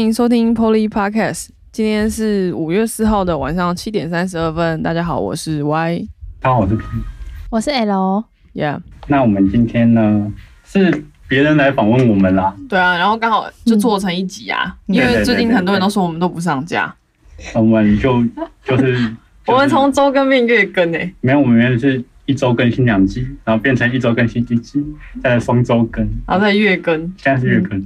欢迎收听 Polly Podcast。今天是五月四号的晚上七点三十二分。大家好，我是 Y。大家好，我是 P。我是 L。Yeah，那我们今天呢是别人来访问我们啦，对啊，然后刚好就做成一集啊，嗯因为最近很多人都说我们都不上架，我们就就是 我们从周更变月更诶。没有，我们原来是一周更新两集，然后变成一周更新一集，再来双周更，然后再月更，现在是月更，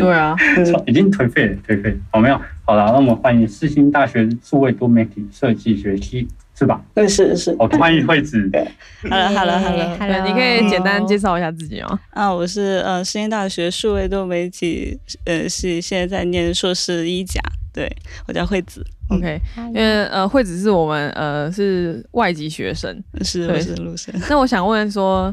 对啊，已经颓废了，颓废了。好，没有，好了，那我们欢迎世新大学数位多媒体设计学系，是吧？对，是是。好，欢迎惠子。Hello，Hello，Hello。Hello，你可以简单介绍一下自己吗？啊，我是呃实验大学数位多媒体呃系，现在在念硕士一甲。对，我叫惠子，OK，因为呃，惠子是我们呃是外籍学生，是我是陆生。那我想问说，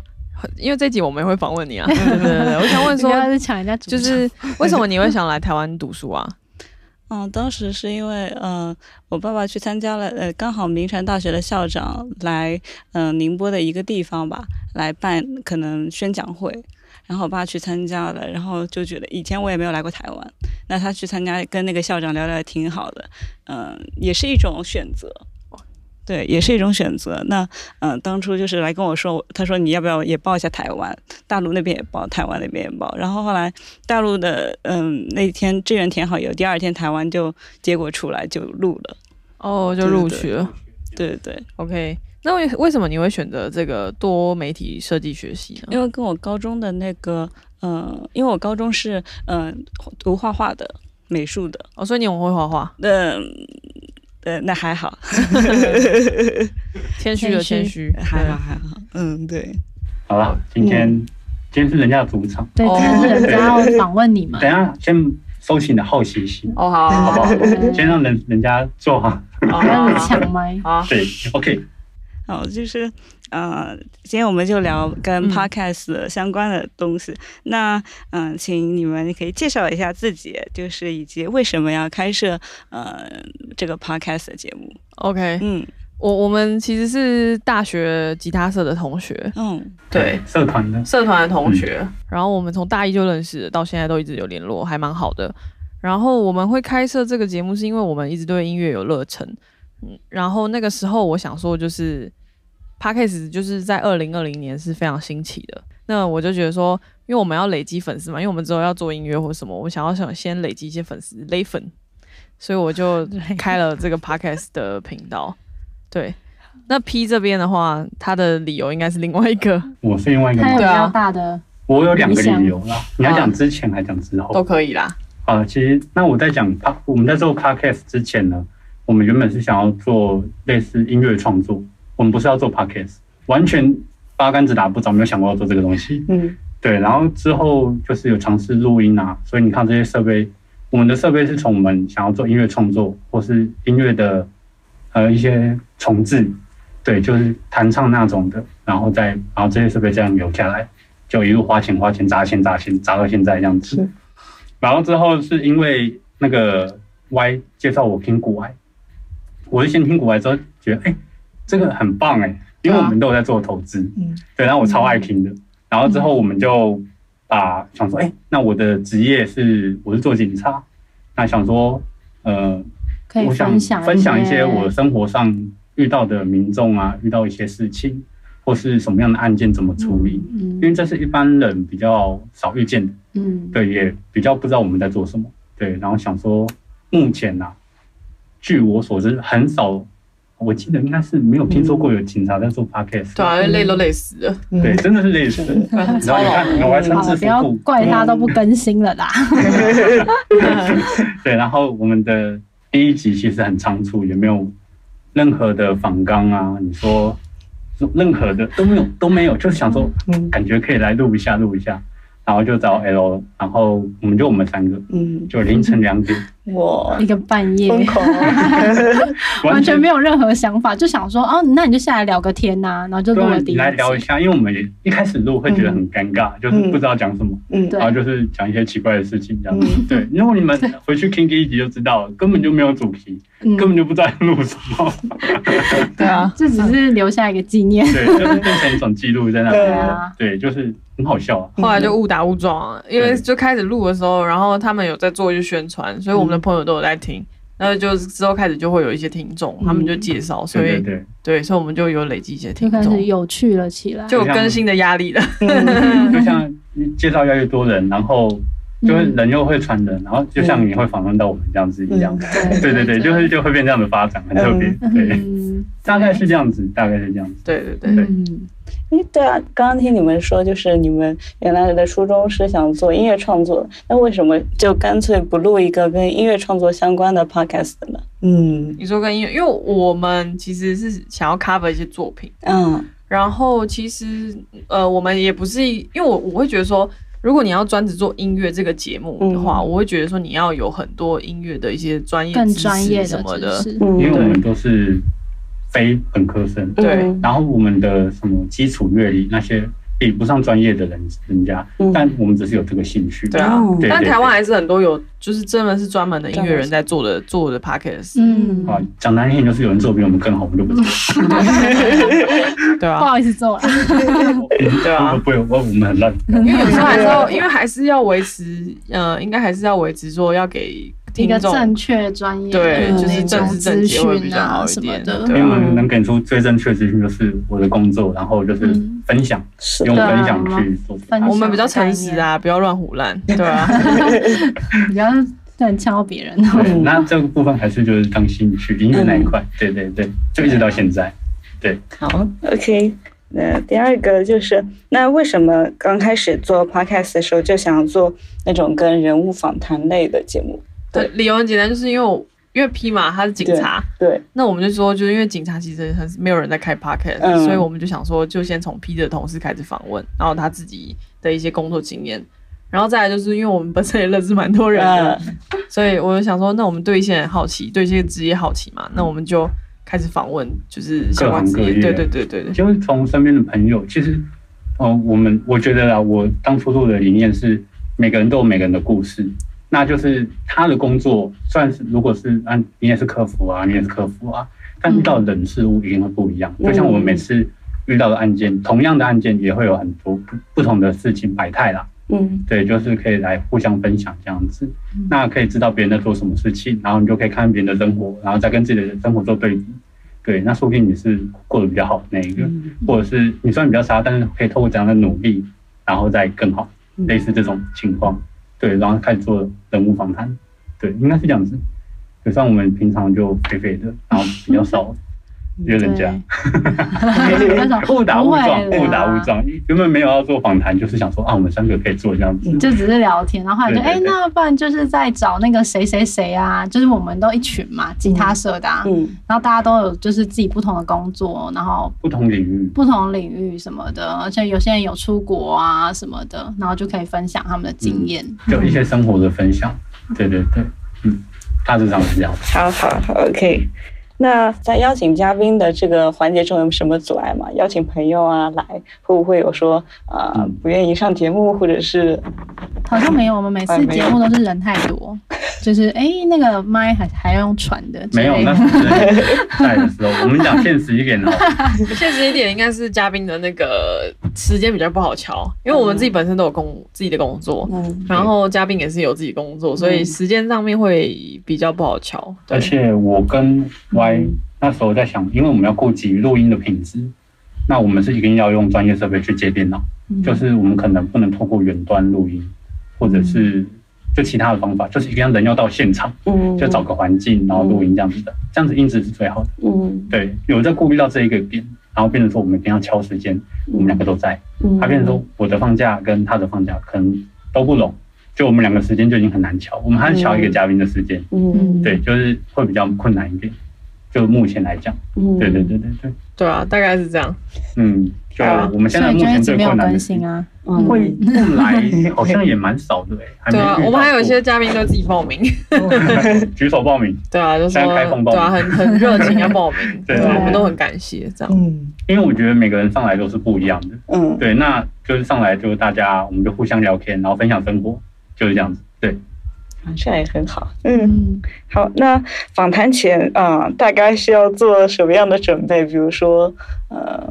因为这集我们也会访问你啊，对对对对，我想问说，是抢人家就是为什么你会想来台湾读书啊？嗯，当时是因为呃，我爸爸去参加了呃，刚好明传大学的校长来嗯、呃、宁波的一个地方吧，来办可能宣讲会，然后我爸去参加了，然后就觉得以前我也没有来过台湾，那他去参加跟那个校长聊聊也挺好的，嗯、也是一种选择。对，也是一种选择。那，嗯、当初就是来跟我说，他说你要不要也报一下台湾，大陆那边也报，台湾那边也报。然后后来大陆的，嗯，那天志愿填好以后，第二天台湾就结果出来就录了。哦，就录取了。对对对，OK，那为为什么你会选择这个多媒体设计学习呢？因为跟我高中的那个，嗯、因为我高中是嗯、读画画的，美术的，哦，所以你很会画画，那呃那还好，谦虚的谦谦虚，还好还好，嗯对。好了，今天今天是人家的主场，对，哦今天是人家要访问你们等一，下先收起你的好奇心，哦，好好好不好？先让人人家做好。好不要好抢麦。好，对，OK。哦，就是呃，今天我们就聊跟嗯 podcast 相关的东西。那嗯、呃请你们可以介绍一下自己，就是以及为什么要开设呃这个 podcast 的节目。OK，嗯我我们其实是大学吉他社的同学，嗯对，社团的，社团的同学，然后我们从大一就认识，到现在都一直有联络，还蛮好的。然后我们会开设这个节目，是因为我们一直对音乐有热忱。嗯，然后那个时候我想说，就是 podcast 就是在二零二零年是非常兴起的。那我就觉得说，因为我们要累积粉丝嘛，因为我们之后要做音乐或什么，我想要想先累积一些粉丝，累粉，所以我就开了这个 podcast 的频道。对，那 P 这边的话，他的理由应该是另外一个，我是另外一个他有比人。对啊较大的，我有两个理由啦，你要啊讲之前还讲之后都？可以啦。啊，其实那我在讲 p 我们在做 podcast 之前呢，我们原本是想要做类似音乐创作，我们不是要做 podcast，完全八竿子打不着，没有想过要做这个东西。嗯对，然后之后就是有尝试录音啊，所以你看这些设备，我们的设备是从我们想要做音乐创作或是音乐的呃一些重置，对，就是弹唱那种的，然后再然后这些设备这样留下来，就一路花钱花钱砸钱砸钱砸到现在这样子。然后之后是因为那个 Y 介绍我听古玩，我是先听古玩之后觉得哎、这个很棒哎、因为我们都有在做投资，嗯。对，然后我超爱听的。然后之后我们就把想说，哎、那我的职业是我是做警察，那想说，呃，可以我想分享分享一些些我生活上遇到的民众啊，遇到一些事情，或是什么样的案件怎么处理，嗯因为这是一般人比较少遇见的，嗯，对，也比较不知道我们在做什么，对，然后想说，目前呐、据我所知，很少，我记得应该是没有听说过有警察在做 podcast，、对啊，累都累死了。对，真的是类似的。然后你看，我还穿好了，制服不要，怪他都不更新了啦。对，然后我们的第一集其实很仓促，也没有任何的仿纲啊，你说任何的都没有都没有，就是想说嗯。感觉可以来录一下录一下，然后就找 L，然后我们就我们三个，嗯。就凌晨两点。哇 一，个半夜，疯狂。完全没有任何想法，就想说哦，那你就下来聊个天呐、然后就录了第一来聊一。下，因为我们也一开始录会觉得很尴尬，就是不知道讲什么，嗯。对。然后就是讲一些奇怪的事情这样。子。嗯。对，如果你们回去听第一集就知道了，根本就没有主题，嗯。根本就不知道要录什么。对啊，这只是留下一个纪念。对，就是变成一种记录在那边。对啊。对，就是很好笑啊。后来就误打误撞啊，因为就开始录的时候，然后他们有在做一些宣传，所以我们的朋友都有在听。然后就之后开始就会有一些听众，他们就介绍，所以对所以我们就有累积一些听就开始，有趣了起来。就有更新的压力了。嗯 就像介绍越来越多人，然后就是人又会传人，然后就像你会访问到我们这样子一样。对对对对，就是就会变这样的发展，很特别。对，嗯大概是这样子，大概是这样子。对对对，嗯，诶，对啊，刚刚听你们说，就是你们原来的初衷是想做音乐创作，那为什么就干脆不录一个跟音乐创作相关的 podcast 呢？嗯你说跟音乐，因为我们其实是想要 cover 一些作品，嗯然后其实呃，我们也不是，因为我我会觉得说，如果你要专职做音乐这个节目的话，嗯我会觉得说你要有很多音乐的一些专业更知识专业的什么的知，识。嗯因为我们都是非本科生，对。嗯然后我们的什么基础乐理那些比不上专业的人人家嗯，但我们只是有这个兴趣。对啊。但台湾还是很多有，就是真的是专门的音乐人在做的做的 podcast，嗯，啊，讲难听点就是有人做比我们更好，我们就不做。对啊。不啊，好意思做了。对啊。不，不，我我们很烂。因为有时候还是要，因为还是要维持，呃，应该还是要维持说要给一个听众正确专业对就是正式正资解会比讯较好啊什么一点的。因为我们能给出最正确的资讯就是我的工作，然后就是嗯分享，是用分享去做。分享我们比较诚实啊，不要乱胡乱，对啊，不要乱敲别人。对，那这个部分还是就是当兴趣，音乐那一块，对对对，就一直到现在。对好，OK。那第二个就是，那为什么刚开始做 podcast 的时候就想做那种跟人物访谈类的节目？对，理由很简单，就是因为我因为 P 嘛，他是警察，对，那我们就说，就是因为警察其实很没有人在开 podcast，、嗯。所以我们就想说，就先从 P 的同事开始访问，然后他自己的一些工作经验，然后再来就是因为我们本身也认识蛮多人的，嗯。所以我就想说，那我们对一些人好奇，对一些职业好奇嘛，那我们就开始访问，就是相关职业，各行各业。对对对对对，就是从身边的朋友，其实，哦，我们我觉得啊，我当初做的理念是每个人都有每个人的故事，那就是他的工作，算是如果是按你也是客服啊，你也是客服啊，但遇到的人事物一定会不一样。嗯就像我们每次遇到的案件，同样的案件也会有很多不不同的事情百态啦。嗯对，就是可以来互相分享这样子，那可以知道别人在做什么事情，然后你就可以看别人的生活，然后再跟自己的生活做对比。对，那说不定你是过得比较好的那一个，嗯或者是你虽然比较差，但是可以透过这样的努力，然后再更好，嗯类似这种情况。对，然后开始做人物访谈。对，应该是这样子。就像我们平常就肥肥的，然后比较少 约人家，误打误撞，误打误撞。原本没有要做访谈，就是想说啊，我们三个可以做这样子。就只是聊天，然后后来就哎、那不然就是在找那个谁谁谁啊，就是我们都一群嘛，吉他社的、啊，嗯然后大家都有就是自己不同的工作，然后不同领域，不同领域什么的，而且有些人有出国啊什么的，然后就可以分享他们的经验。就一些生活的分享。对对对，嗯，大致上是这样。好好好，OK。那在邀请嘉宾的这个环节中有什么阻碍吗？邀请朋友啊来，会不会有说啊、呃不愿意上节目，或者是好像没有，我们每次节目都是人太多，就是哎、那个麦还还要用传的没有，那是在的时候，我们讲现实一点哦。现实一点应该是嘉宾的那个时间比较不好敲，因为我们自己本身都有工自己的工作，嗯然后嘉宾也是有自己工作，所以时间上面会比较不好敲。而且我跟 Y 那时候在想，因为我们要顾及录音的品质，那我们是一定要用专业设备去接电脑，就是我们可能不能透过远端录音，或者是就其他的方法，就是一定要人要到现场，嗯。就找个环境然后录音这样子的，这样子音质是最好的。嗯。对，有在顾虑到这一个点，然后变成说我们一定要敲时间，我们两个都在。嗯。他变成说我的放假跟他的放假可能都不拢，就我们两个时间就已经很难敲，我们还是敲一个嘉宾的时间，嗯。对，就是会比较困难一点。就目前来讲，嗯对对对对对，对啊，大概是这样。嗯，就啊我们现在目前最困难的是新啊。嗯会不来，好像也蛮少的哎、还没对啊，我们还有一些嘉宾都自己报名。举手报名，对啊，就说现在开放报名对啊，很很热情要报名，对我们都很感谢这样。嗯因为我觉得每个人上来都是不一样的。嗯，对，那就是上来就是大家，我们就互相聊天，然后分享生活，就是这样子。对，这样也很好。嗯，嗯，好，那访谈前啊、大概需要做什么样的准备？比如说，呃，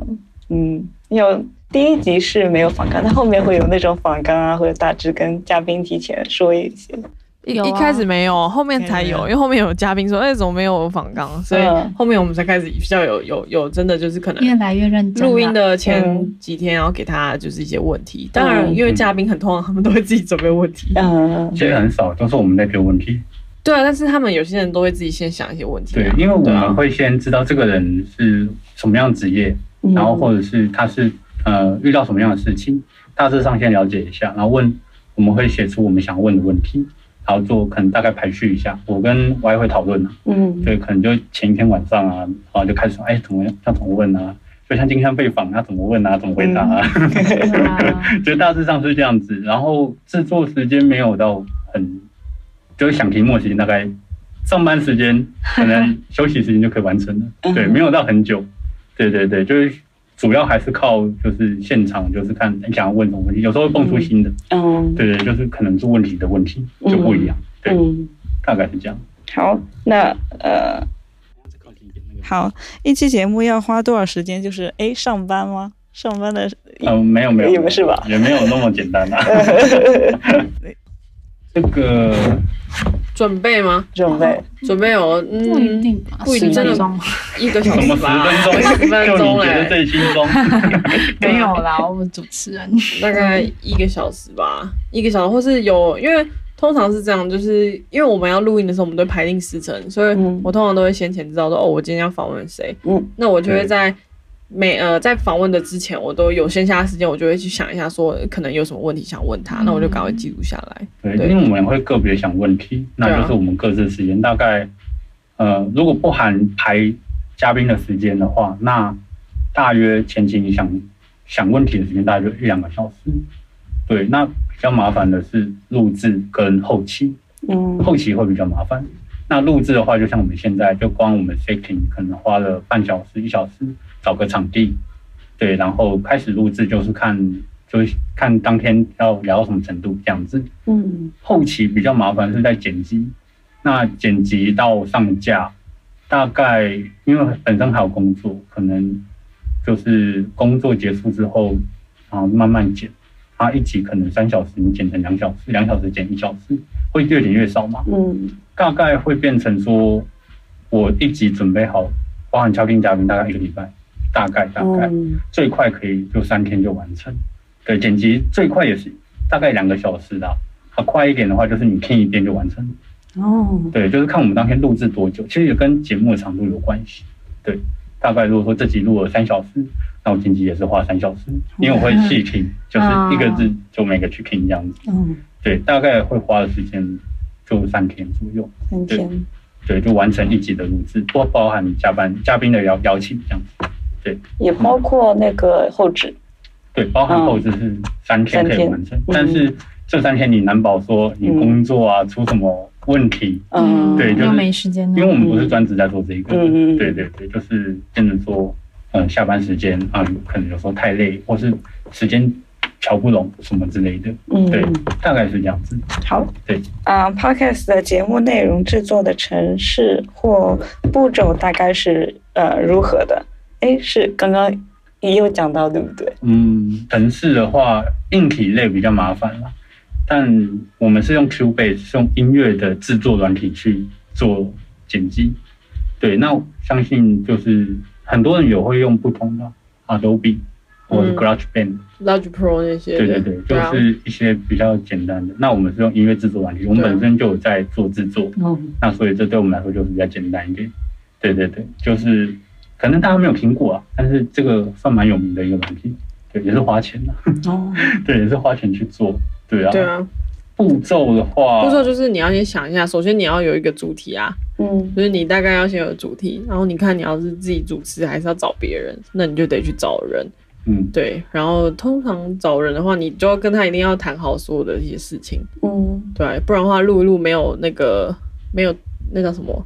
嗯，要第一集是没有访谈，那后面会有那种访谈啊，或者大致跟嘉宾提前说一些。一一开始没有，后面才有，因为后面有嘉宾说，哎，怎么没有访纲？所以嗯后面我们才开始比较有有有真的就是可越能来越认真。录音的前嗯几天，然后给他就是一些问题。当然，嗯因为嘉宾很通常他们都会自己准备问题。嗯其实很少都是我们在丢问题。对啊，但是他们有些人都会自己先想一些问题啊。，对因为我们会先知道这个人是什么样的职业，嗯然后或者是他是呃遇到什么样的事情，大致上先了解一下，然后问我们会写出我们想问的问题，然后做可能大概排序一下。我跟 Y 会讨论啊，嗯对，可能就前一天晚上啊，然后就开始说，哎，怎么样要怎么问啊？就像今天被访，他怎么问啊？怎么回答啊？对啊，就大致上是这样子。然后制作时间没有到很，就是想题目时间大概上班时间可能休息时间就可以完成了。对，没有到很久。对对对，就是主要还是靠就是现场，就是看你想要问什么问题，有时候会蹦出新的。嗯对对，就是可能是问题的问题就不一样。对，嗯，大概是这样。好，那呃，好，一期节目要花多少时间？就是哎，上班吗？上班的嗯，没有没有，也不是吧也没有那么简单啊。这个准备吗？准备，准备有，不一嗯，定吧，不一定真的一个小时吧，分钟？十分就钟你觉得嘞，最轻松？没有啦，我们主持人。大概一个小时吧，一个小时，或是有，因为通常是这样，就是因为我们要录音的时候，我们都会排定时程，所以嗯我通常都会先前知道说，哦，我今天要访问谁，嗯那我就会在每呃在访问的之前，我都有闲暇时间，我就会去想一下，说可能有什么问题想问他，那我就赶快记录下来。对，对因为我们会个别想问题，那就是我们各自的时间大概，呃，如果不含排嘉宾的时间的话，那大约前期你想想问题的时间大约一两个小时。对，那比较麻烦的是录制跟后期，嗯后期会比较麻烦。那录制的话，就像我们现在，就光我们 setting 可能花了半小时、一小时找个场地，对，然后开始录制就是看，就是看当天要聊到什么程度这样子。嗯。后期比较麻烦是在剪辑，那剪辑到上架，大概因为本身还有工作，可能就是工作结束之后，然后慢慢剪，它一集可能三小时，你剪成两小时，两小时剪一小时，会越剪越少嘛，嗯。大概会变成说，我一集准备好，包含敲定嘉宾，大概一个礼拜，大概大概。嗯最快可以就三天就完成。对，剪辑最快也是大概两个小时啦。啊，快一点的话就是你听一遍就完成。哦对，就是看我们当天录制多久，其实也跟节目的长度有关系。对，大概如果说这集录了三小时，那我剪辑也是花三小时，因为我会细听，就是一个字就每个去听这样子。嗯，对，大概会花的时间就三天左右。三天，对，就完成一集的录制，不包含加班嘉宾的邀邀请这样子。也包括那个后置。对，包含后置是三天可以完成，嗯。但是这三天你难保说你工作啊、出什么问题，嗯，对就是没时间。因为我们不是专职在做这一个，嗯嗯嗯。对对对，就是变成说，嗯、下班时间啊、可能有时候太累，或是时间瞧不拢什么之类的，嗯对，大概是这样子。好，对。啊、p o d c a s t 的节目内容制作的程式或步骤大概是呃如何的？哎，是刚刚也有讲到，对不对？嗯，城市的话，硬体类比较麻烦了，但我们是用 Cubase，是用音乐的制作软体去做剪辑。对，那相信就是很多人有会用不同的 Adobe 或是嗯 GarageBand，、Logic Pro 那些，对对对，就啊是一些比较简单的。那我们是用音乐制作软体，我们本身就有在做制作，嗯那所以这对我们来说就是比较简单一点。对对对，就是可能大家没有听过啊，但是这个算蛮有名的一个软体，对，也是花钱的，哦，对，也是花钱去做，对啊。对啊，步骤的话，步骤就是你要先想一下，首先你要有一个主题啊，嗯。就是你大概要先有主题，然后你看你要是自己主持还是要找别人，那你就得去找人，嗯，对，然后通常找人的话，你就要跟他一定要谈好所有的一些事情，嗯。对，不然的话录一录没有那个没有那叫什么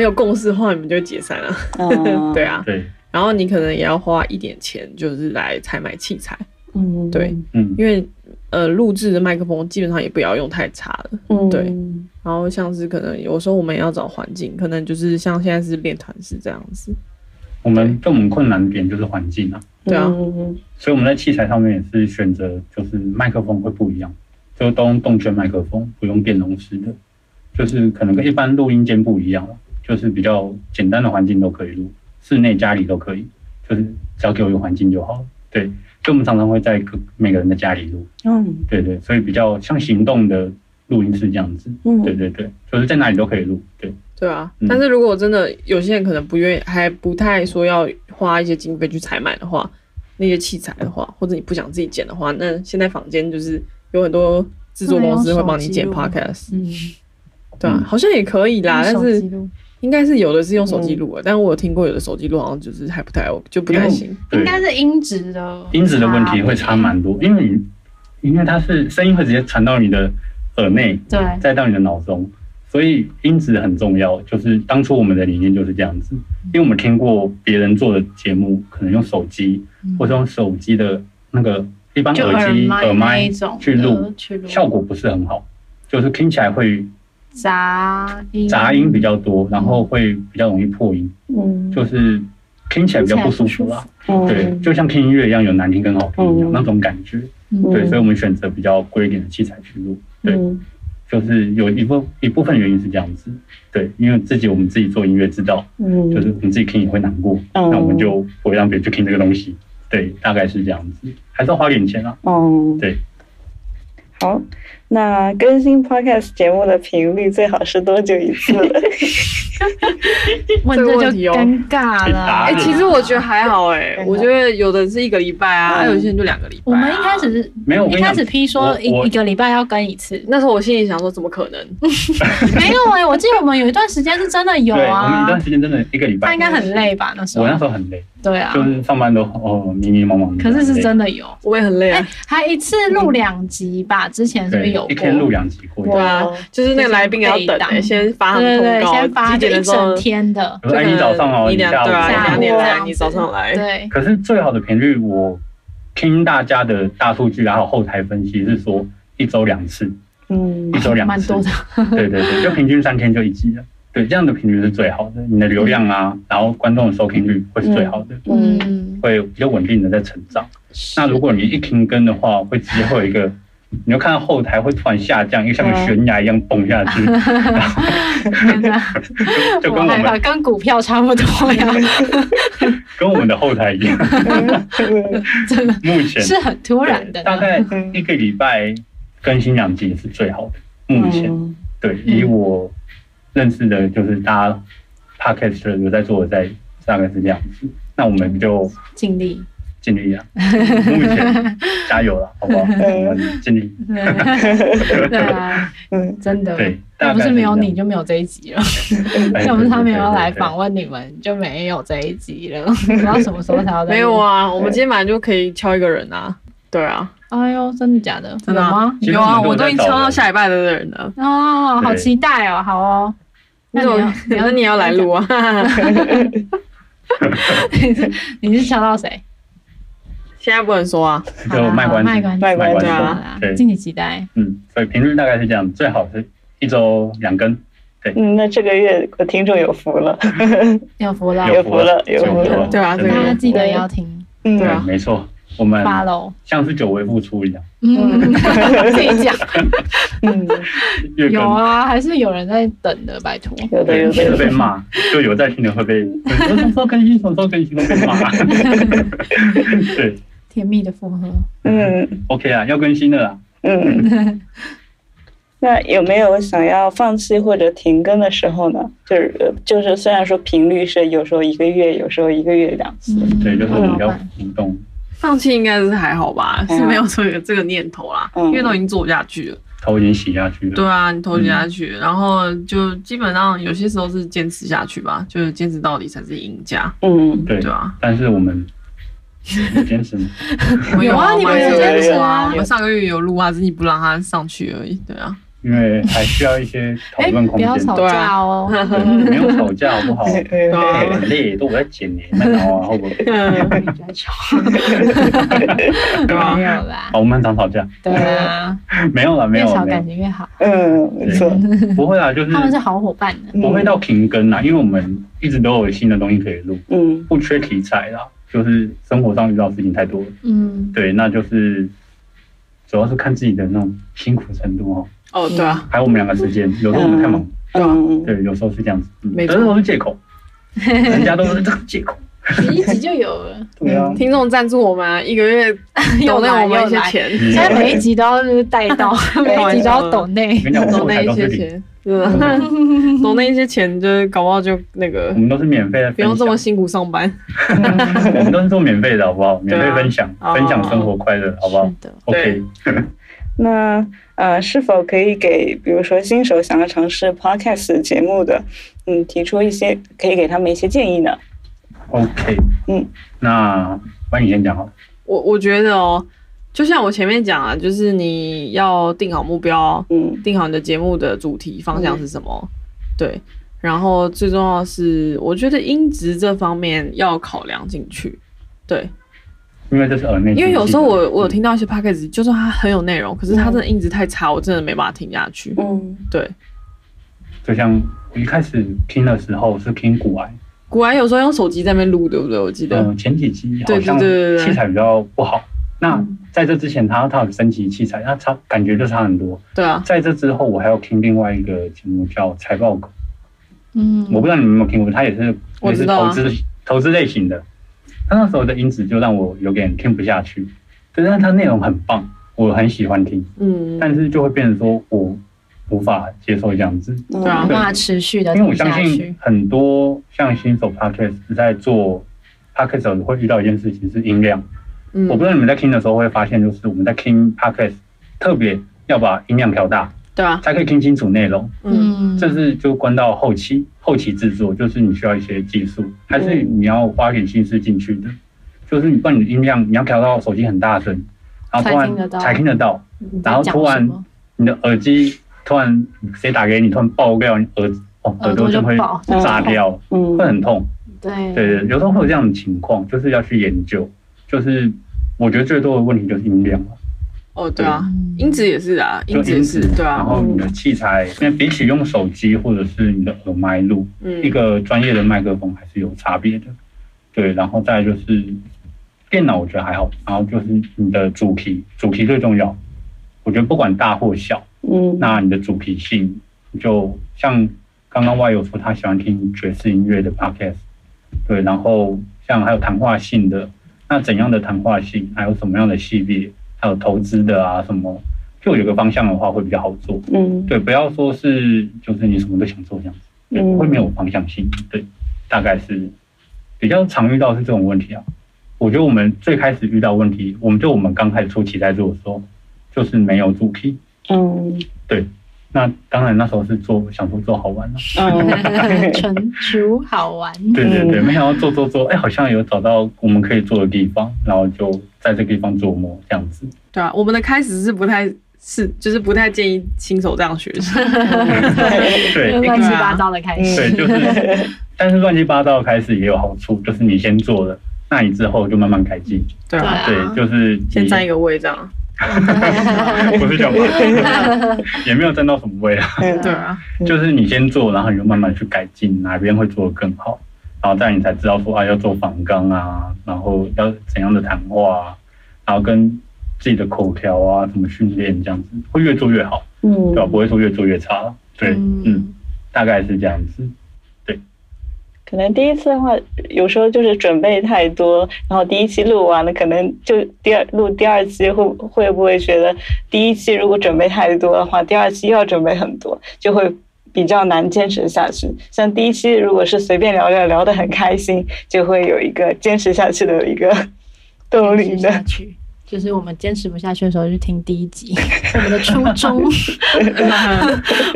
没有共识的话，你们就解散了。啊 对啊，对，然后你可能也要花一点钱，就是来采买器材，嗯。对。嗯，因为呃录制的麦克风基本上也不要用太差的。嗯。对。然后像是可能有时候我们也要找环境，可能就是像现在是练团式这样子。我们对我们困难点就是环境啊，对啊。嗯。所以我们在器材上面也是选择就是麦克风会不一样，就都用动圈麦克风，不用电容式的，就是可能跟一般录音间不一样了，就是比较简单的环境都可以录，室内家里都可以，就是只要给我一个环境就好了。对，所以我们常常会在各每个人的家里录，嗯。对对，所以比较像行动的录音室这样子，嗯。对对对，就是在哪里都可以录，对，对啊，嗯。但是如果真的有些人可能不愿意，还不太说要花一些经费去采买的话，那些器材的话，或者你不想自己剪的话，那现在坊间就是有很多制作公司会帮你剪 podcast，嗯，对啊，嗯好像也可以啦，但是应该是有的是用手机录的，但是我有听过有的手机录好像就是还不太就不太行。应该是音质的音质的问题会差蛮多，因为你因为它是声音会直接传到你的耳内，对，再到你的脑中，所以音质很重要。就是当初我们的理念就是这样子，因为我们听过别人做的节目，可能用手机或者用手机的那个一般耳机麦那耳麦去录。效果不是很好，就是听起来会杂音杂音比较多，然后会比较容易破音，嗯就是听起来比较不舒服啦。嗯对，就像听音乐一样，有难听跟好听一样嗯那种感觉。嗯对，所以我们选择比较贵一点的器材去录。对，嗯就是有一部一部分原因是这样子。对，因为自己我们自己做音乐知道，嗯就是我们自己听也会难过，嗯那我们就不会让别人去听这个东西。对，大概是这样子，还是要花点钱啊。哦对。好，那更新 podcast 节目的频率最好是多久一次？问这就尴尬了。哎、其实我觉得还好哎、我觉得有的是一个礼拜啊，嗯还有些人就两个礼拜、啊。我们一开始是没有一开始批说一一个礼拜要更一次，那时候我心里想说，怎么可能？没有哎，我记得我们有一段时间是真的有啊，我们一啊段，时间真的一个礼拜，他应该很累吧那时候我？那时候很累，对啊，就是上班都哦迷迷茫茫。可是是真的有，我也很累啊哎。，还一次录两集吧？之前是不是对有，一天录过？两集过。对啊，就是那个来宾也要等先发通告，先发就一几点的时候整天的，比如说哎，你早上哦，你下午对啊，你下午两点来，这样子你早上来。对，可是最好的频率，我听大家的大数据然后后台分析是说一周两次，嗯。一周两次，蛮多的。对对对，就平均三天就一集了。对，这样的频率是最好的，你的流量啊，然后观众的收听率会是最好的，嗯，会比较稳定的在成长。那如果你一停更的话，会直接会有一个，你就看到后台会突然下降，又像个悬崖一样蹦下去，就 就跟我们跟股票差不多呀，跟我们的后台一样。真 的目前。是很突然的。大概一个礼拜更新两集是最好的。目前。嗯。对，以我认识的，就是大家 podcast 有在做的，在大概是这样子。那我们就尽力，尽力啊，目前加油了，好不好？尽力。对啊，嗯真的。对，要不是没有你，就没有这一集了。哎 要不是他没有要来访问你们，就没有这一集了。不知道什么时候才要没有。啊，我们今天晚上就可以敲一个人啊。对啊，哎呦，真的假的？真的吗？有啊，我们都已经敲到下礼拜的人了。哦，好期待哦，好哦。那你要，那你也要来录啊？你是敲到谁？现在不能说啊。就卖关子，卖关子，啊。敬请期待。嗯，所以频率大概是这样，最好是一周两更。嗯，那这个月的听众 有福了，有福了，有福了有福了对啊大家记得要听。嗯。对没错，我们 follow。像是久违复出一样，嗯，自己讲。嗯，有啊，还是有人在等的，拜托。有的有的。会有的，被骂，就有在听的会被，什么时候更新，什么时候更新都被骂。对甜蜜的复合。嗯，OK 啊，要更新了啦。嗯。那有没有想要放弃或者停更的时候呢？就是呃就是虽然说频率是有时候一个月，有时候一个月两次，嗯对，就是我们要怎么办行动。放弃应该是还好吧，嗯是没有这个这个念头啦，嗯因为都已经做不下去了。头已经洗下去了。对啊，你头洗下去，然后就基本上有些时候是坚持下去吧，就是坚持到底才是赢家，嗯对对啊。但是我们有坚持吗？我有啊你们有坚持啊我们上个月有录啊，只是你不让他上去而已。对啊，因为还需要一些讨哎，论空间。不要吵对啊架哦。对没有吵架好不好？对啊哎很累，都我在剪呢，那好 啊，会不会？嗯，你在吵，对啊没有啦好，。我们很常吵架，对啊，没有了，没越吵有了，没有感情越好。嗯，没错，不会啦，就是他们是好伙伴呢。不会到停更啦，因为我们一直都有新的东西可以录，嗯不缺题材啦，就是生活上遇到事情太多了，嗯，对，那就是主要是看自己的那种辛苦程度哦，哦，对啊，还有我们两个时间，有时候我们太忙，嗯，对，有时候是这样子，嗯。没错。都是借口，人家都是这个借口，你一集就有了，对啊，听众赞助我们啊，一个月 抖内我们一些钱，嗯。现在每一集都要带到，每一集都要抖内抖后台那一些钱，真的，抖那一些钱，就是搞不好就那个我们都是免费的，不用这么，辛苦上班。我们都是做免费的好不好？免费分享，啊分享生活快乐，好不好，？OK，那呃，是否可以给比如说新手想要尝试 podcast 节目的，嗯，提出一些可以给他们一些建议呢？OK，嗯，那帮你先讲好了。我我觉得哦，就像我前面讲啊，就是你要定好目标，嗯定好你的节目的主题方向是什么，对。然后最重要是，我觉得音质这方面要考量进去，对。因为这是耳内，因为有时候我我有听到一些 p a c k a g e 就算它很有内容，可是它的音质太差，我真的没办法听下去。嗯对，就像我一开始听的时候是听古癌，古玩有时候用手机在那边录，对不对？我记得。嗯，前几期对好像对对对对器材比较不好。那在这之前，他他有升级器材，那差感觉就差很多。对啊，在这之后，我还要听另外一个节目叫《财报狗》，嗯，我不知道你们有没有听过，他也是也是投资投资类型的。他那时候的音质就让我有点听不下去，但是它内容很棒，我很喜欢听，嗯，但是就会变成说我无法接受这样子。嗯，对啊没办法持续的因为我相信。很多像新手 podcast 在做 podcast 的时候会遇到一件事情是音量。嗯我不知道你们在听的时候会发现，就是我们在听 podcast 特别要把音量调大，对啊，才可以听清楚内容。嗯，嗯，这是就关到后期，后期制作就是你需要一些技术，还是你要花一点心思进去的。就是你把你的音量，你要调到手机很大声，然后突然才听得到，然后突然你的耳机突然谁打给你，突然爆掉，你耳哦耳朵就会炸掉，嗯。会很痛。对对对，有时候会有这样的情况，就是要去研究。就是我觉得最多的问题就是音量了，哦，对啊，嗯音质也是啊，音质也是，对啊然啊，后你的器材，因为比起用手机或者是你的耳麦录，嗯，一个专业的麦克风还是有差别的。对，然后再就是电脑，我觉得还好。然后就是你的主题，主题最重要。我觉得不管大或小，嗯那你的主题性，就像刚刚 Y 有说他喜欢听爵士音乐的 podcast，对，然后像还有谈话性的，那怎样的谈话性，还有什么样的系列，还有投资的啊什么，就有个方向的话会比较好做。嗯对，不要说是就是你什么都想做这样子，对，嗯会没有方向性。对，大概是比较常遇到是这种问题啊。我觉得我们最开始遇到问题，我们就我们刚开始初期在做的时候，就是没有主题。嗯那当然那时候是做想说做好玩了、嗯纯属好玩。对对对，嗯没想到做做做，哎，好像有找到我们可以做的地方，然后就在这个地方琢磨这样子。对啊，我们的开始是不太是，就是不太建议新手这样学习。对，一乱七八糟的开始。对，就是，但是乱七八糟的开始也有好处，就是你先做了，那你之后就慢慢改进。对啊，对啊对，就是先占一个位这样。不是讲吧，也没有占到什么位啊，对啊，就是你先做，然后你就慢慢去改进，哪边会做得更好，然后再你才知道说啊要做仿钢啊，然后要怎样的谈话啊，然后跟自己的口条啊怎么训练这样子，会越做越好，嗯。对吧？不会说越做越差，对，嗯，大概是这样子。可能第一次的话，有时候就是准备太多，然后第一期录完了，可能就第二录第二期会会不会觉得第一期如果准备太多的话，第二期又要准备很多，就会比较难坚持下去。像第一期如果是随便聊聊聊得很开心，就会有一个坚持下去的一个 动力坚持下的。去。就是我们坚持不下去的时候，就听第一集。我们的初衷，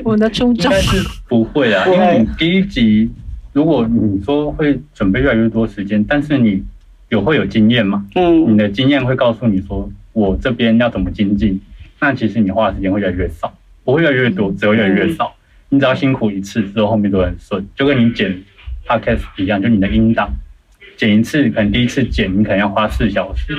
我们的初衷应该，是不会啊，因为你第一集，如果你说会准备越来越多时间，但是你有会有经验嘛，你嗯的经验会告诉你说我这边要怎么精进，那其实你花的时间会越来越少，不会越来越多，只会越来越少。你只要辛苦一次之后，后面都很顺，就跟你剪 podcast 一样，就你的音档剪一次，可能第一次剪你可能要花四小时，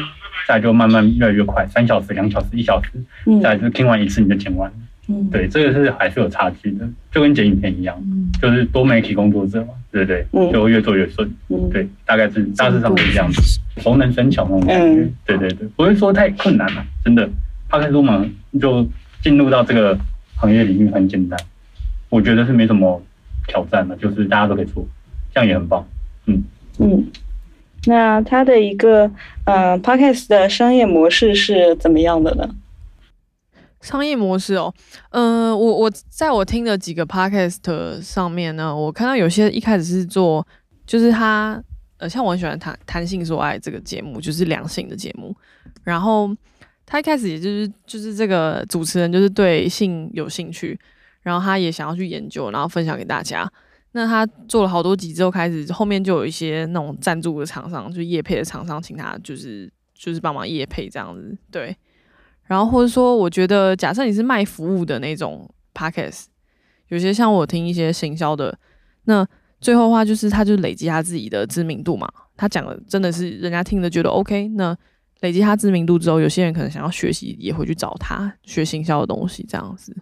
再就慢慢越来越快，三小时、两小时、一小时，嗯再就听完一次你就剪完了。嗯，对，这个是还是有差距的，就跟剪影片一样，就是多媒体工作者嘛，对不对？嗯就会越做越顺。嗯对，大概是大致上是这样子，熟能生巧那种感觉。嗯对对对，不会说太困难了，真的。帕克多嘛，就进入到这个行业领域很简单，我觉得是没什么挑战的，就是大家都可以做，这样也很棒。嗯嗯，那它的一个呃 podcast 的商业模式是怎么样的呢？商业模式哦，嗯、我我在我听的几个 podcast 上面呢，我看到有些一开始是做，就是他呃，像我很喜欢谈谈性说爱这个节目，就是两性的节目，然后他一开始也就是就是这个主持人就是对性有兴趣，然后他也想要去研究，然后分享给大家。那他做了好多集之后，开始后面就有一些那种赞助的厂商，就是业配的厂商，请他就是就是帮忙业配这样子，对。然后或者说，我觉得假设你是卖服务的那种 podcast，有些像我听一些行销的，那最后的话就是他就累积他自己的知名度嘛。他讲的真的是人家听的觉得 OK，那累积他知名度之后，有些人可能想要学习，也会去找他学行销的东西这样子。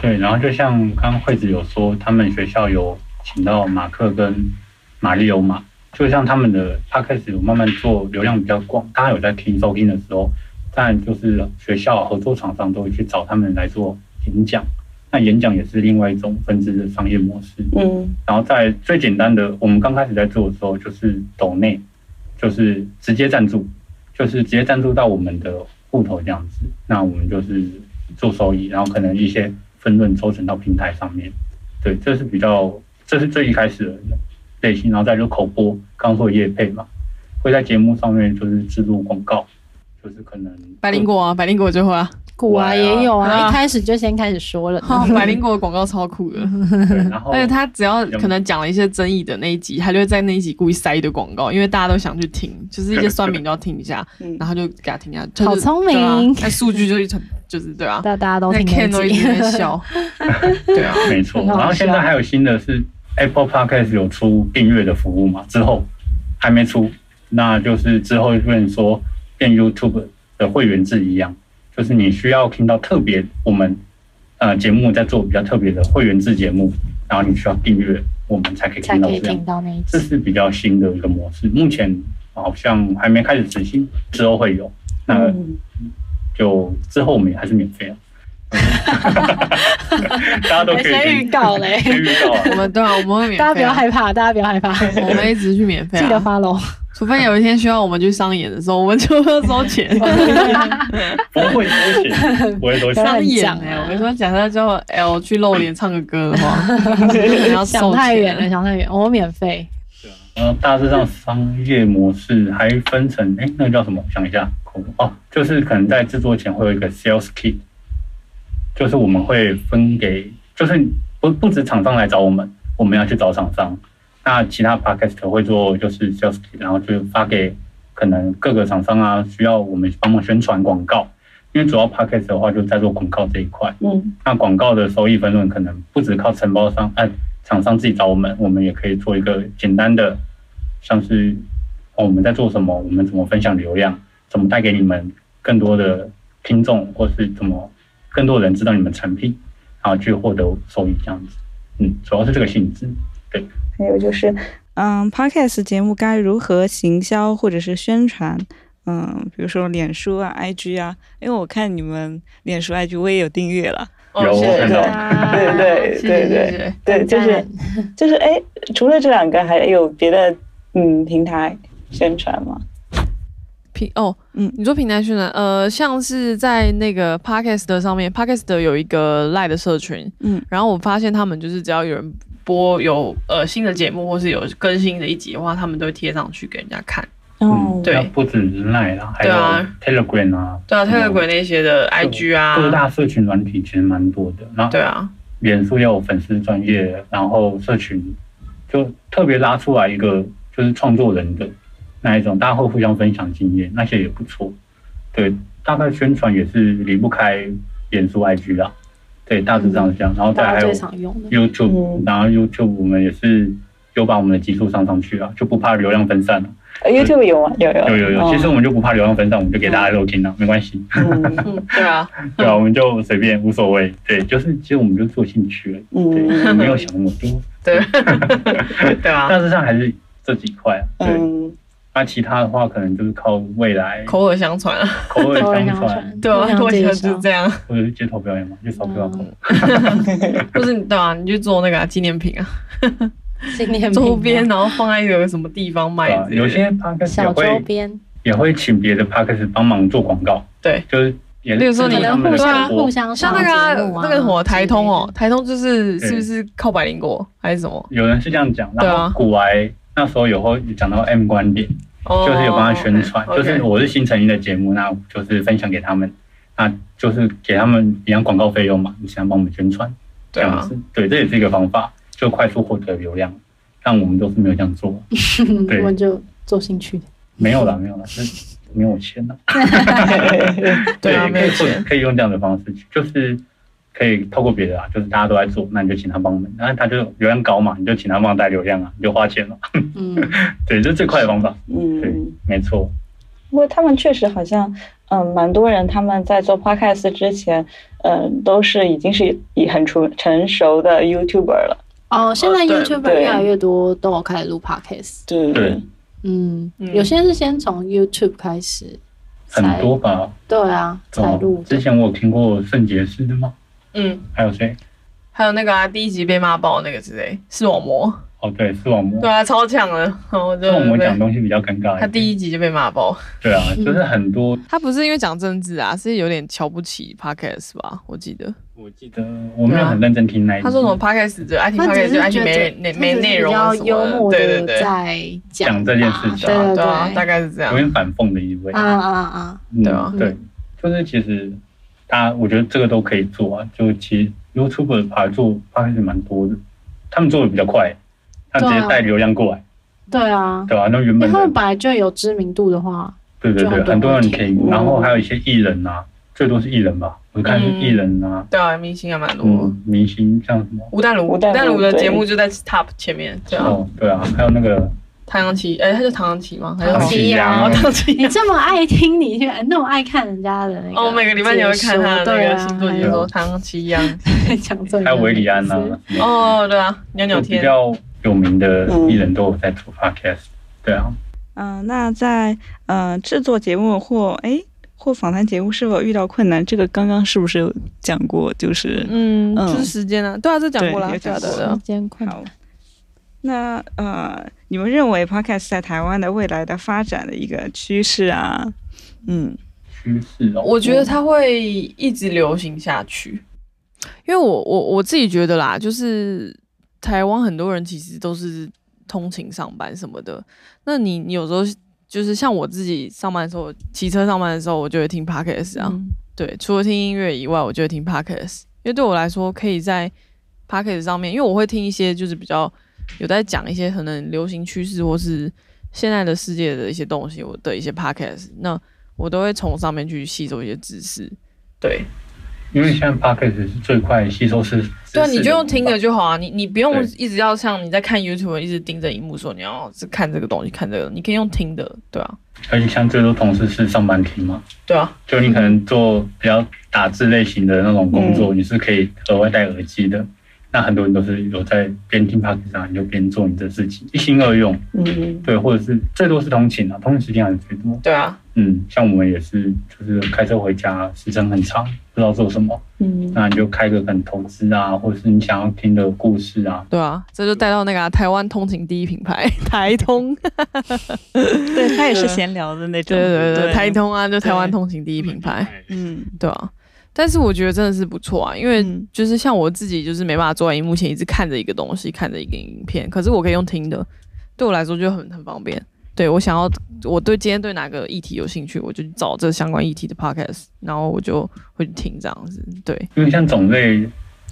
对，然后就像刚刚惠子有说，他们学校有请到马克跟马里欧嘛，就像他们的 podcast 有慢慢做流量比较广，大家有在听收听的时候，当然就是学校合作厂商都会去找他们来做演讲，那演讲也是另外一种分支的商业模式。嗯然后在最简单的，我们刚开始在做的时候，就是抖内，就是直接赞助，就是直接赞助到我们的户头这样子。那我们就是做收益，然后可能一些分润抽成到平台上面。对，这是比较，这是最一开始的类型。然后再就口播，刚刚说的业配嘛，会在节目上面就是植入广告，就是可能百灵果啊，百灵果就会啊，古啊也有啊啊，一开始就先开始说了。哦百灵果的广告超酷的。然后 而且他只要可能讲了一些争议的那一集，他就会在那一集故意塞一堆广告，因为大家都想去听，就是一些酸民都要听一下，嗯然后就给他听一下。就是好聪明啊那数据就一成，就是对啊，大大家都那听得都一直在。笑，对啊，没错，然后现在笑还有新的是 Apple Podcast 有出订阅的服务嘛？之后还没出，那就是之后变说变 YouTube 的会员制一样，就是你需要听到特别我们呃节目在做比较特别的会员制节目，然后你需要订阅，我们才可以才可以听到这样。到那一。这是比较新的一个模式，目前好像还没开始执行，之后会有。那嗯就之后我们也还是免费啊，大家都可以先预告嘞，先预告啊。我们对啊，我们会免费啊，大家不要害怕，大家不要害怕，我们一直去免费记得啊，follow。除非有一天需要我们去商演的时候，我们就要收钱。不会收钱，不会收钱。商演讲哎、啊我跟你说，假设叫 L 去露脸唱个歌的话，你要想收钱太远了，。想太远，我免费。然后大致上商业模式还分成，哎，那个叫什么？我想一下，哦，就是可能在制作前会有一个 sales kit，就是我们会分给，就是不不止厂商来找我们，我们要去找厂商。那其他 podcast 会做就是 sales kit，然后就发给可能各个厂商啊，需要我们帮忙宣传广告。因为主要 podcast 的话，就在做广告这一块。嗯那广告的收益分润可能不只靠承包商，哎、厂商自己找我们，我们也可以做一个简单的，像是、哦、我们在做什么，我们怎么分享流量，怎么带给你们更多的听众，或是怎么更多人知道你们产品，然后去获得收益这样子。嗯，主要是这个性质。对还有就是，嗯，Podcast 节目该如何行销或者是宣传？嗯，比如说脸书啊、IG 啊，因为我看你们脸书、IG 我也有订阅了。有对对对对。对，就是就是，哎，除了这两个，还有别的嗯平台宣传吗？平哦，嗯。你说平台宣传，呃，像是在那个 Podcast 上面，Podcast 有一个赖的社群，嗯，然后我发现他们就是只要有人播有呃新的节目或是有更新的一集的话，他们都会贴上去给人家看。哦，对。不止 Line 啦，还有对啊。Telegram 啊，对啊，Telegram 那些的 IG 啊。各啊，大社群软体其实蛮多的。然后对啊，脸书要有粉丝专业，然后社群就特别拉出来一个就是创作人的，那一种，大家会互相分享经验，那些也不错。对，大概宣传也是离不开脸书、IG 啦。对，大致上是这样。然后再还有。YouTube，、嗯然后 YouTube 我们也是有把我们的基数上上去啊，就不怕流量分散了。呃 YouTube 有啊？有有有有有，哦其实我们就不怕流量分散，我们就给大家都听了，没关系。对啊，对啊，我们就随便无所谓。对，就是其实我们就做兴趣而已，对，嗯没有想那么多。对，对啊，大致上还是这几块啊。对，嗯，那其他的话可能就是靠未来口耳相传啊，口耳相传，对啊，我以前介绍就是这样，或者是街头表演嘛，就扫 QR code。或是你对啊，你去做那个啊纪念品啊，纪念品周边，然后放在一个什么地方卖有些小周会边，也会请别的 podcast 帮忙做广告，对，就是也例如说你制作他们互相互相像那个那个什么台通哦，台通就是是不是靠百灵果还是什么？有人是这样讲，然后古癌那时候有后讲到 M 观点，哦就是有帮他宣传就是我是新成立的节目，那就是分享给他们，那就是给他们一样广告费用嘛，你想帮我们宣传，这样子，对，这也是一个方法，就快速获得流量，但我们都是没有这样做，对。我们就做兴趣的。没有啦，没有啦，是没有钱啦，对可以可以用这样的方式去，就是可以透过别的啊，就是大家都在做，那你就请他帮我们，然后他就流量高嘛，你就请他帮忙带流量啊，你就花钱了，嗯，对，这是最快的方法，对嗯，，没错，不过他们确实好像，嗯，蛮多人他们在做 podcast 之前，嗯，都是已经是已很成成熟的 YouTuber 了。哦，现在 YouTuber 越来越多都有开始录 Podcast。对对嗯，嗯有些是先从 YouTube 开始，很多吧。对啊，才录哦。之。前我有听过圣洁师的吗？嗯，还有谁？还有那个啊，第一集被骂爆那个之类，视网膜，哦，对，视网膜对。啊，超强的，视网膜讲东西比较尴尬。他第一集就被骂爆，对啊，嗯就是很多。他不是因为讲政治啊，是有点瞧不起 podcast 吧？我记得我记得我没有很认真听那一集。他说什么 podcast 就爱听他只 podcast 就爱听是觉没内得他只是没内容比较什么幽默的，对对对，的在讲这件事情吧对对对啊，大概是这样有。点反讽的一位。啊啊啊！嗯对啊对，就是其实大家，我觉得这个都可以做啊。就其实 YouTube 爬做 p 开始蛮多的，他们做的比较快，他们直接带流量过来，对啊，对啊、那原本他们本来就有知名度的话，对对对，很多人人听，听然后还有一些艺人啊，最多是艺人吧，我看是艺人啊，对啊，明星还蛮多。嗯，明星像什么。吴淡如，吴淡如的对节目就在 Top 前面，对啊。哦，对啊，还有那个唐扬奇，哎，他叫唐扬奇吗？还是唐什么琪阳哦，唐琪阳。你这么爱听，你却那么爱看人家的那个哦，每个礼拜你会看他的那个星座解说，唐扬琪一样。讲这个还有维里安啊，哦，对啊，袅袅天。比较有名的艺人都有在做 podcast，对啊，嗯、那在呃制作节目或哎或访谈节目是否遇到困难？这个刚刚是不是有讲过？就是嗯，嗯就是时间啊，对啊，这讲过了，对啊，对有讲过时。间困难好。那呃，你们认为 podcast 在台湾的未来的发展的一个趋势啊？嗯，趋势哦，我觉得它会一直流行下去，因为我我我自己觉得啦，就是台湾很多人其实都是通勤上班什么的，那你你有时候就是像我自己上班的时候，骑车上班的时候，我就会听 podcast 啊，嗯。对，除了听音乐以外，我就会听 podcast，因为对我来说，可以在 podcast 上面，因为我会听一些就是比较有在讲一些可能流行趋势或是现在的世界的一些东西，我的一些 podcast，那我都会从上面去吸收一些知识。对，因为现在 podcast 是最快吸收是，对啊，你就用听的就好啊，你你不用一直要像你在看 YouTube 一直盯着荧幕说你要是看这个东西看这个，你可以用听的，对啊，而且像最多同事是上班听嘛，对啊，就你可能做比较打字类型的那种工作，你是可以额外戴耳机的。那很多人都是有在边听 podcast 啊，你就边做你的事情，一心二用。嗯，对，或者是最多是通勤啊，通勤时间还是最多。对啊，嗯，像我们也是，就是开车回家时程很长，不知道做什么，嗯，那你就开个很投资啊，或者是你想要听的故事啊，对啊，这就带到那个啊、台湾通勤第一品牌 台通。对他也是闲聊的那种，对对对，对。台，通啊，就台湾通勤第一品牌，嗯对啊。但是我觉得真的是不错啊，因为嗯就是像我自己，就是没办法坐在荧幕前一直看着一个东西，看着一个影片，可是我可以用听的，对我来说就很很方便。对我想要，我对今天对哪个议题有兴趣，我就找这相关议题的 podcast，然后我就会去听这样子。对，因为像种类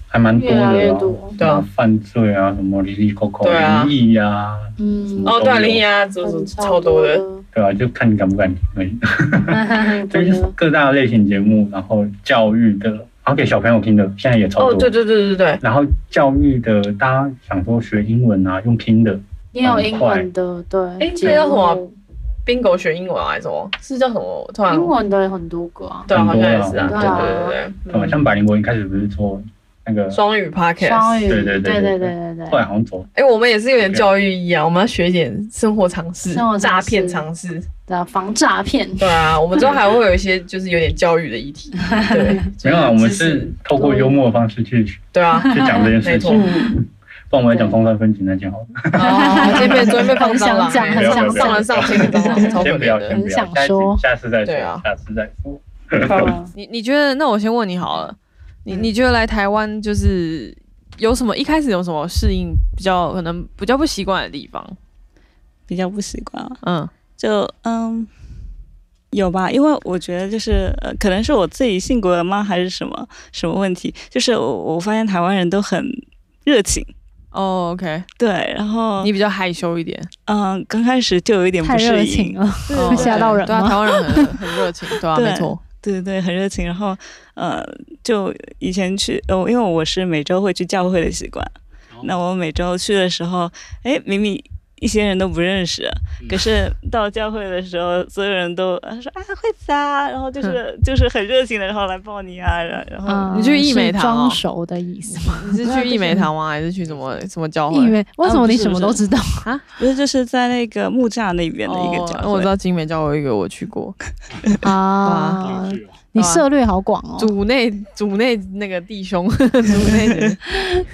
还蛮多的啊，越多。对啊犯罪啊，什么对啊灵异啊，嗯，哦，对啊，都有林呀，就是很超多的。对啊，就看你敢不敢听而已。这就是各大类型节目，然后教育的，然后给小朋友听的，现在也超多。哦，对对对对对，然后教育的，大家想说学英文啊，用听的，也有英文的，对。哎这节叫什么目？bingo 学英文啊还是什么？是叫什么？我突然英文的很多个啊。对啊，好很多啊像也是啊，对对啊对对对对吧？嗯。像百灵国一开始不是做那个双语 podcast，对对对对对对对。后来好像走，哎、我们也是有点教育意义啊，我们要学一点生活常识、诈骗常识，对啊，防诈骗。对啊，我们之后还会有一些就是有点教育的议题。对，没有啊，我们是透过幽默的方式去对啊去讲这件事情。那我们来讲风山风景那讲好了。哦，这边这被风山了，讲很想上了上去，先不要，先不要，下次再，下次再说。对啊，下次再说。好，你你觉得？那我先问你好了。你你觉得来台湾就是有什么一开始有什么适应比较可能比较不习惯的地方？比较不习惯啊。嗯就嗯，有吧，因为我觉得就是呃，可能是我自己性格吗，还是什么什么问题？就是我我发现台湾人都很热情，哦，OK，对，然后你比较害羞一点，嗯，刚开始就有一点不适应热情，了，哦会吓到人对啊，台？湾人很很热情，对啊，对没错。对对对，很热情。然后呃，就以前去，呃，因为我是每周会去教会的习惯，那我每周去的时候，哎，明明一些人都不认识，可是到教会的时候，所有人都呃说啊惠子啊，然后就是 就是很热情的，然后来抱你啊，然然后嗯你去义美堂哦装熟的意思吗？你是去义美堂吗？还是去什么 什么教会？义美，为什么你什么都知道啊？不是 就是在那个木栅那边的一个教会，哦我知道精美教会一个我去过，啊，你涉略好广哦，组内组内那个弟兄，组内人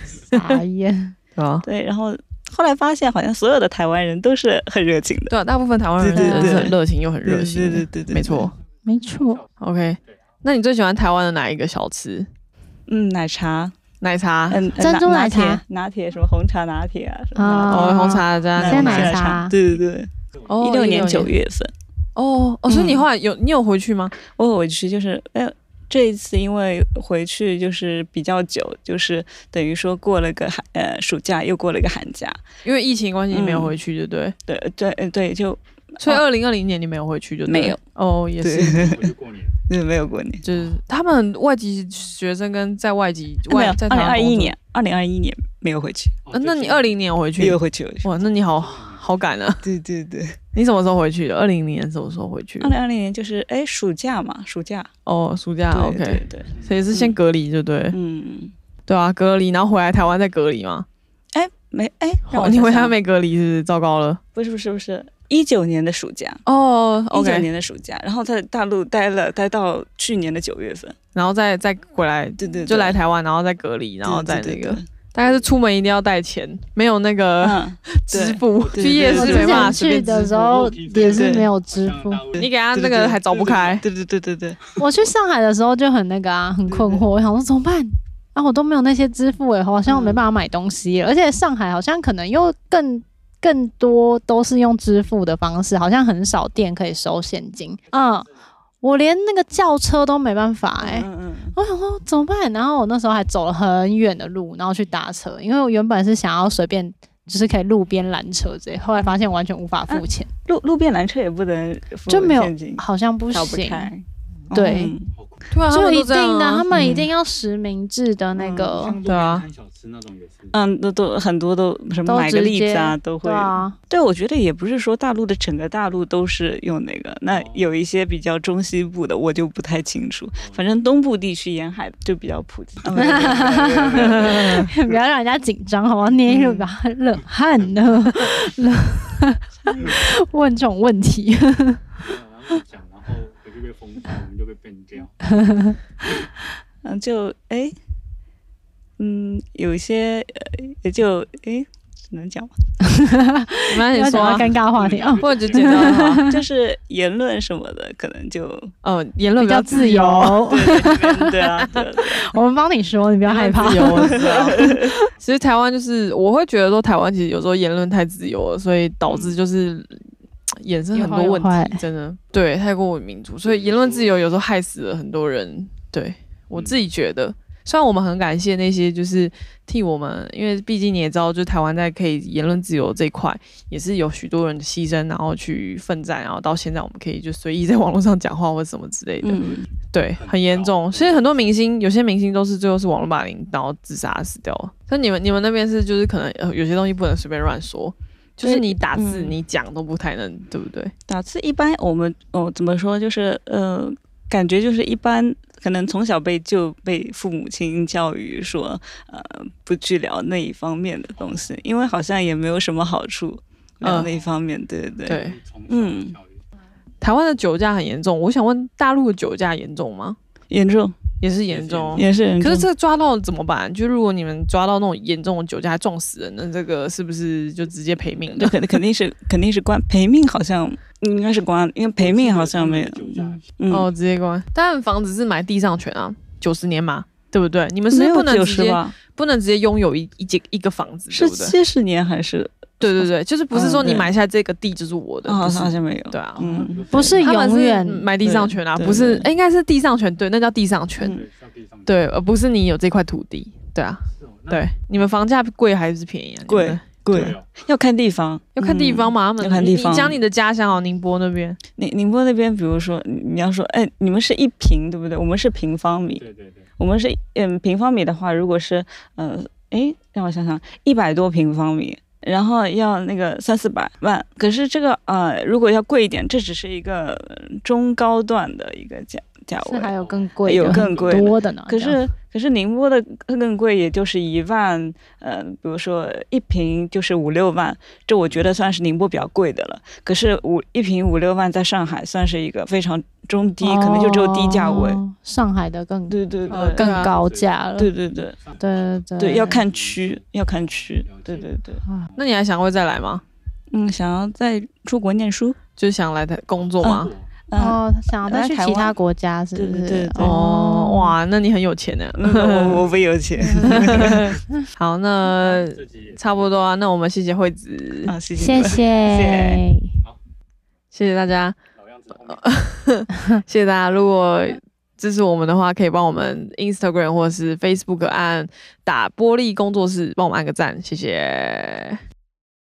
傻眼。对吧？对，然后后来发现好像所有的台湾人都是很热情的，对啊，大部分台湾人对对对是很热情又很热心，对对对没错。没错，OK，那你最喜欢台湾的哪一个小吃？嗯，奶茶，奶茶，嗯，珍珠拿奶茶铁，拿铁什么红茶拿铁啊，什么哦，红茶加奶奶茶。对对对，哦一六年九月份，哦哦，所以你嗯。后来有你有回去吗？我回去就是，哎，这一次因为回去就是比较久，就是等于说过了个寒呃暑假，又过了个寒假，因为疫情关系你没有嗯回去，对不对？对对呃对，就所以二零二零年你没有回去，就对没有。哦，也对是，对没有过年，就是他们外籍学生跟在外籍外在，二零二一年，二零二一年没有回去，呃那你二零年回去？没有？回去。哇，那你好好赶啊！对对对，你什么时候回去的？二零年什么时候回去的二？零二零年就是哎暑假嘛，暑假，哦，暑假对 OK，对对，所以是先隔离，对不对？嗯，对啊，隔离，然后回来台湾再隔离嘛。哎没哎，哦，你回台湾没隔离是不是？糟糕了。不是不是不是，一九年的暑假，哦一九年的暑假，然后在大陆待了待到去年的九月份，然后再再回来，对对，就来台湾，然后再隔离，然后再那个，对对对大概是出门一定要带钱，没有那个嗯，支付，去夜市没办法去。的时候也是没有支付。你给他那个还找不开，对对对对对，我去上海的时候就很那个啊，很困惑，我想说怎么办？啊，我都没有那些支付诶，好像我没办法买东西，而且上海好像可能又更更多都是用支付的方式，好像很少店可以收现金。嗯，我连那个轿车都没办法诶。嗯嗯我想说怎么办？然后我那时候还走了很远的路，然后去搭车，因为我原本是想要随便。就是可以路边拦车之类，后来发现完全无法付钱，路路边拦车也不能付就没有，好像不行。开，对嗯对啊，就一定的，啊他们一嗯定要实名制的那个，对啊，小吃那种也是。嗯，都都很多都什么买个直接栗子啊，都会对。啊，对，我觉得也不是说大陆的整个大陆都是用那个，那有一些比较中西部的，我就不太清楚。反正东部地区沿海就比较普及。不要让人家紧张，好吗？捏一个冷汗呢，冷问这种问题，讲，然后回去被封杀，我们就被 ban 掉。嗯，就哎，嗯，有一些呃，也就哎，只能讲吗？你们要你说尴尬话题啊，或者就简单，就是言论什么的，可能就哦，言论比较自由。对啊，我们帮你说，你不要害怕自。由，我知道。其实台湾就是，我会觉得说，台湾其实有时候言论太自由了，所以导致就是 衍生很多问有有题，真的对太过于民主，所以言论自由有时候害死了很多人。对我自己觉得，虽然我们很感谢那些就是替我们，因为毕竟你也知道，就台湾在可以言论自由这一块，也是有许多人的牺牲，然后去奋战，然后到现在我们可以就随意在网络上讲话或什么之类的。嗯，对，很严重。所以很多明星，有些明星都是最后是网络霸凌，然后自杀死掉了。那你们你们那边是就是可能呃有些东西不能随便乱说，就是你打字、嗯你讲都不太能，对不对？打字一般我们哦怎么说就是呃，感觉就是一般，可能从小被就被父母亲教育说呃不去聊那一方面的东西，因为好像也没有什么好处聊嗯那一方面，对对对。对，嗯台湾的酒驾很严重，我想问大陆的酒驾严重吗？严重也是严重哦。也是严重，可是这抓到怎么办？就如果你们抓到那种严重的酒驾撞死人，那这个是不是就直接赔命这的？肯肯定是肯定是关赔命，好像应该是关，因为赔命好像没有。嗯，哦，直接关。但房子是买地上权啊，九十年嘛，对不对？你们是不能直接？不能直接拥有一一间一个房子，是不对？七十年还是？对对对，就是不是说你买下这个地就是我的，好像没有。对啊，嗯，不是他们是永远买地上权啊，不是，应该是地上权，对，那叫地上权，嗯。对，而不是你有这块土地，对啊，对，你们房价贵还是便宜啊？贵贵，要看地方，要看地方嗯。嘛，他们要看地方。你讲你的家乡哦，宁波那边，宁宁波那边，比如说你你要说，哎，你们是一平，对不对？我们是平方米，对对对，我们是嗯平方米的话，如果是呃，哎，让我想想，一百多平方米。然后要那个三四百万，可是这个呃，如果要贵一点，这只是一个中高段的一个价价位。是还有更贵的，有更贵多的呢。可是可是宁波的更贵，也就是一万，呃，比如说一瓶就是五六万，这我觉得算是宁波比较贵的了。可是五一瓶五六万在上海算是一个非常中低，可能就只有低价位。哦上海的更对对对，呃更高价了。对对对对对对，要看区，要看区。对对对，啊那你还想会再来吗？嗯，想要再出国念书，就是想来台工作吗？嗯，哦，想要再去其他国家是不是？对对对对哦，，哇，那你很有钱呢。嗯我我不有钱 好，那差不多啊，那我们谢谢惠子，啊，谢谢谢谢。谢谢大家，谢谢大家。如果支持我们的话，可以帮我们 Instagram 或者是 Facebook 按打玻璃工作室，帮我们按个赞，谢谢。